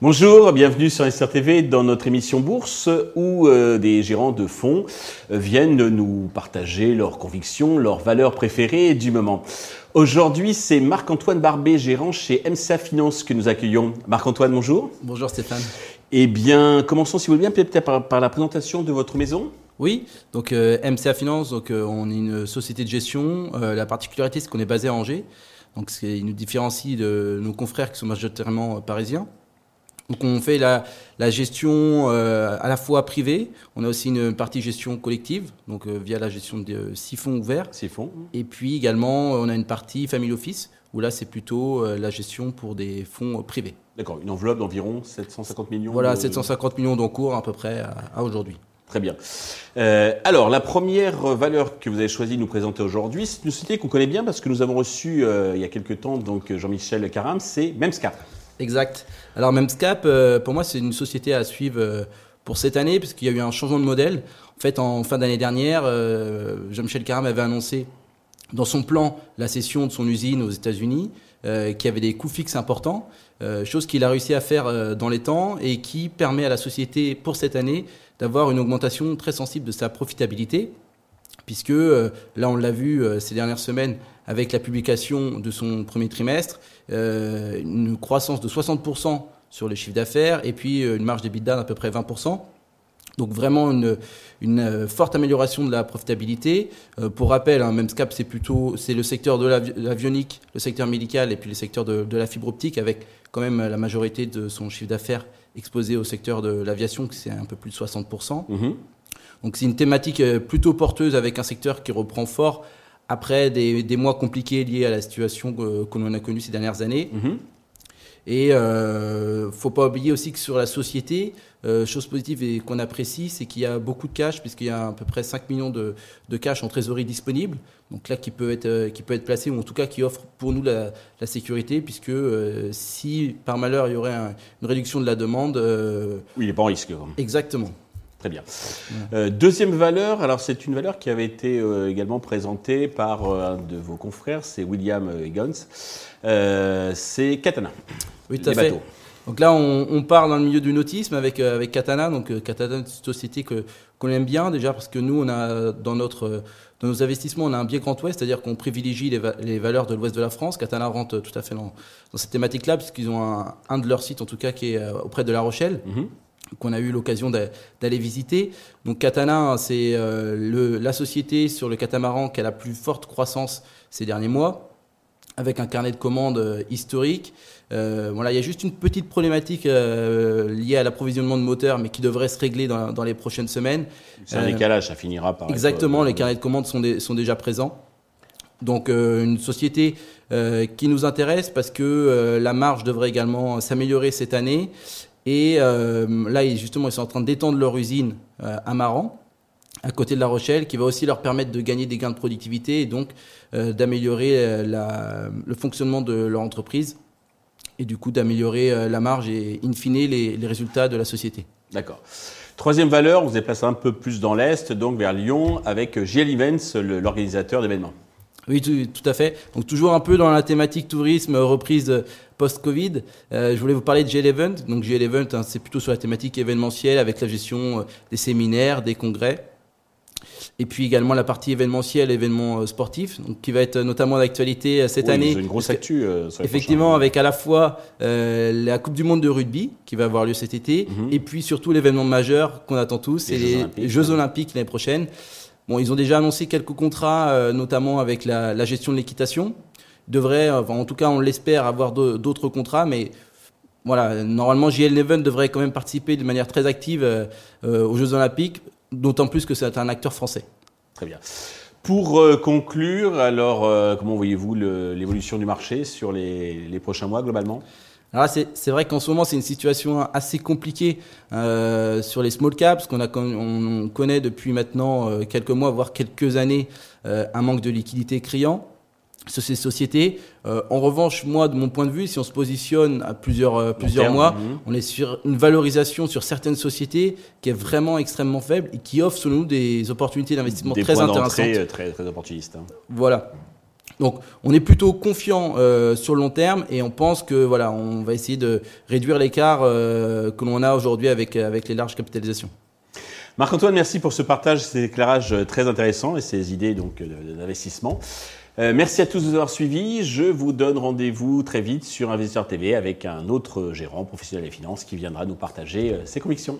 Bonjour, bienvenue sur SRTV dans notre émission Bourse où euh, des gérants de fonds euh, viennent nous partager leurs convictions, leurs valeurs préférées du moment. Aujourd'hui, c'est Marc-Antoine Barbet, gérant chez MCA Finance que nous accueillons. Marc-Antoine, bonjour. Bonjour Stéphane. Eh bien, commençons si vous voulez bien peut-être par, la présentation de votre maison. Oui, donc euh, MCA Finance, donc, on est une société de gestion. la particularité, c'est qu'on est basé à Angers. Donc, il nous différencie de nos confrères qui sont majoritairement parisiens. Donc on fait la, gestion euh, à la fois privée, on a aussi une partie gestion collective, donc euh, via la gestion de six fonds ouverts. Six fonds. Et puis également, on a une partie family office, où là c'est plutôt euh, la gestion pour des fonds privés. D'accord, une enveloppe d'environ 750 millions Voilà, 750 millions d'encours à peu près à, aujourd'hui. Très bien. alors, la première valeur que vous avez choisi de nous présenter aujourd'hui, c'est une société qu'on connaît bien parce que nous avons reçu il y a quelques temps donc Jean-Michel Caram, c'est Memscap. Exact. Alors Memscap, euh, pour moi, c'est une société à suivre euh, pour cette année, puisqu'il y a eu un changement de modèle. En fait, en fin d'année dernière, euh, Jean-Michel Caram avait annoncé dans son plan la cession de son usine aux États-Unis, qui avait des coûts fixes importants, chose qu'il a réussi à faire dans les temps et qui permet à la société pour cette année d'avoir une augmentation très sensible de sa profitabilité, puisque là on l'a vu ces dernières semaines avec la publication de son premier trimestre, euh, une croissance de 60% sur les chiffres d'affaires et puis euh, une marge d'EBITDA d'à peu près 20%. Donc vraiment une, une, euh, forte amélioration de la profitabilité. pour rappel, hein, Memscap, c'est plutôt c'est le secteur de l'avionique, le secteur médical et puis le secteur de, de, la fibre optique, avec quand même la majorité de son chiffre d'affaires exposé au secteur de l'aviation, qui c'est un peu plus de 60%. Mm-hmm. Donc c'est une thématique plutôt porteuse avec un secteur qui reprend fort après des, des, mois compliqués liés à la situation que, l'on a connue ces dernières années. Mhm. Et euh, faut pas oublier aussi que sur la société, euh, chose positive et qu'on apprécie, c'est qu'il y a beaucoup de cash, puisqu'il y a à peu près 5 millions de, de cash en trésorerie disponible. Donc là, qui peut être, euh, qui peut être placé, ou en tout cas qui offre pour nous la, la sécurité, puisque euh, si par malheur il y aurait une réduction de la demande. oui, il n'est pas en risque. Exactement. Très bien. Euh, deuxième valeur, alors c'est une valeur qui avait été euh, également présentée par euh, un de vos confrères, c'est William Higgins. c'est Katana. Oui, tout à fait. Donc là, on, on, part dans le milieu du nautisme avec, avec Katana. Donc Katana, c'est une société que, qu'on aime bien déjà parce que nous, on a dans, notre, dans nos investissements, on a un biais Grand Ouest, c'est-à-dire qu'on privilégie les, les, valeurs de l'Ouest de la France. Katana rentre tout à fait dans, dans cette thématique-là puisqu'ils ont un, un, de leurs sites, en tout cas, qui est auprès de La Rochelle. Mm-hmm qu'on a eu l'occasion d'aller visiter. Donc Katana, c'est euh, la société sur le catamaran qui a la plus forte croissance ces derniers mois, avec un carnet de commandes euh, historique. Euh, voilà, il y a juste une petite problématique liée à l'approvisionnement de moteurs, mais qui devrait se régler dans, les prochaines semaines. C'est un décalage, ça finira par. Exactement, les carnets de commandes sont, sont déjà présents. Donc une société qui nous intéresse parce que la marge devrait également s'améliorer cette année et euh, là, justement, ils sont en train d'étendre leur usine euh, à Maran, à côté de La Rochelle, qui va aussi leur permettre de gagner des gains de productivité et donc euh, d'améliorer le fonctionnement de leur entreprise et du coup d'améliorer la marge et in fine les, résultats de la société. D'accord. Troisième valeur, vous êtes placé un peu plus dans l'Est, donc vers Lyon, avec JL Events, l'organisateur d'événements. Oui, tout, tout, à fait. Donc toujours un peu dans la thématique tourisme, reprise post-Covid. Euh, je voulais vous parler de G11. Donc G11, hein, c'est plutôt sur la thématique événementielle avec la gestion euh, des séminaires, des congrès. Et puis également la partie événementielle, événements euh, sportifs, donc qui va être notamment d'actualité cette année. C'est une grosse actu. effectivement, avec à la fois la Coupe du Monde de rugby qui va avoir lieu cet été, mhm. et puis surtout l'événement majeur qu'on attend tous, c'est les, Jeux Olympiques l'année prochaine. Bon, ils ont déjà annoncé quelques contrats, notamment avec la, la gestion de l'équitation devrait, en tout cas on l'espère, avoir d'autres contrats, mais voilà, normalement JL Neven devrait quand même participer de manière très active euh, euh, aux Jeux Olympiques, d'autant plus que c'est un acteur français. Très bien. Pour euh, conclure, alors comment voyez-vous l'évolution du marché sur les, prochains mois globalement? Alors c'est vrai qu'en ce moment c'est une situation assez compliquée sur les small caps, qu'on on connaît depuis maintenant quelques mois voire quelques années un manque de liquidité criant. Sur ces sociétés. Euh, en revanche, moi, de mon point de vue, si on se positionne à plusieurs, euh, plusieurs mois, mhm. on est sur une valorisation sur certaines sociétés qui est vraiment extrêmement faible et qui offre, selon nous, des opportunités d'investissement très intéressantes. Euh, très, très opportunistes. Hein. Voilà. Donc, on est plutôt confiant sur le long terme et on pense que voilà, on va essayer de réduire l'écart que l'on a aujourd'hui avec, avec les larges capitalisations. Marc-Antoine, merci pour ce partage, ces éclairages très intéressants et ces idées donc d'investissement. Euh, merci à tous de nous avoir suivis. Je vous donne rendez-vous très vite sur Investisseur TV avec un autre gérant professionnel des finances qui viendra nous partager euh, ses convictions.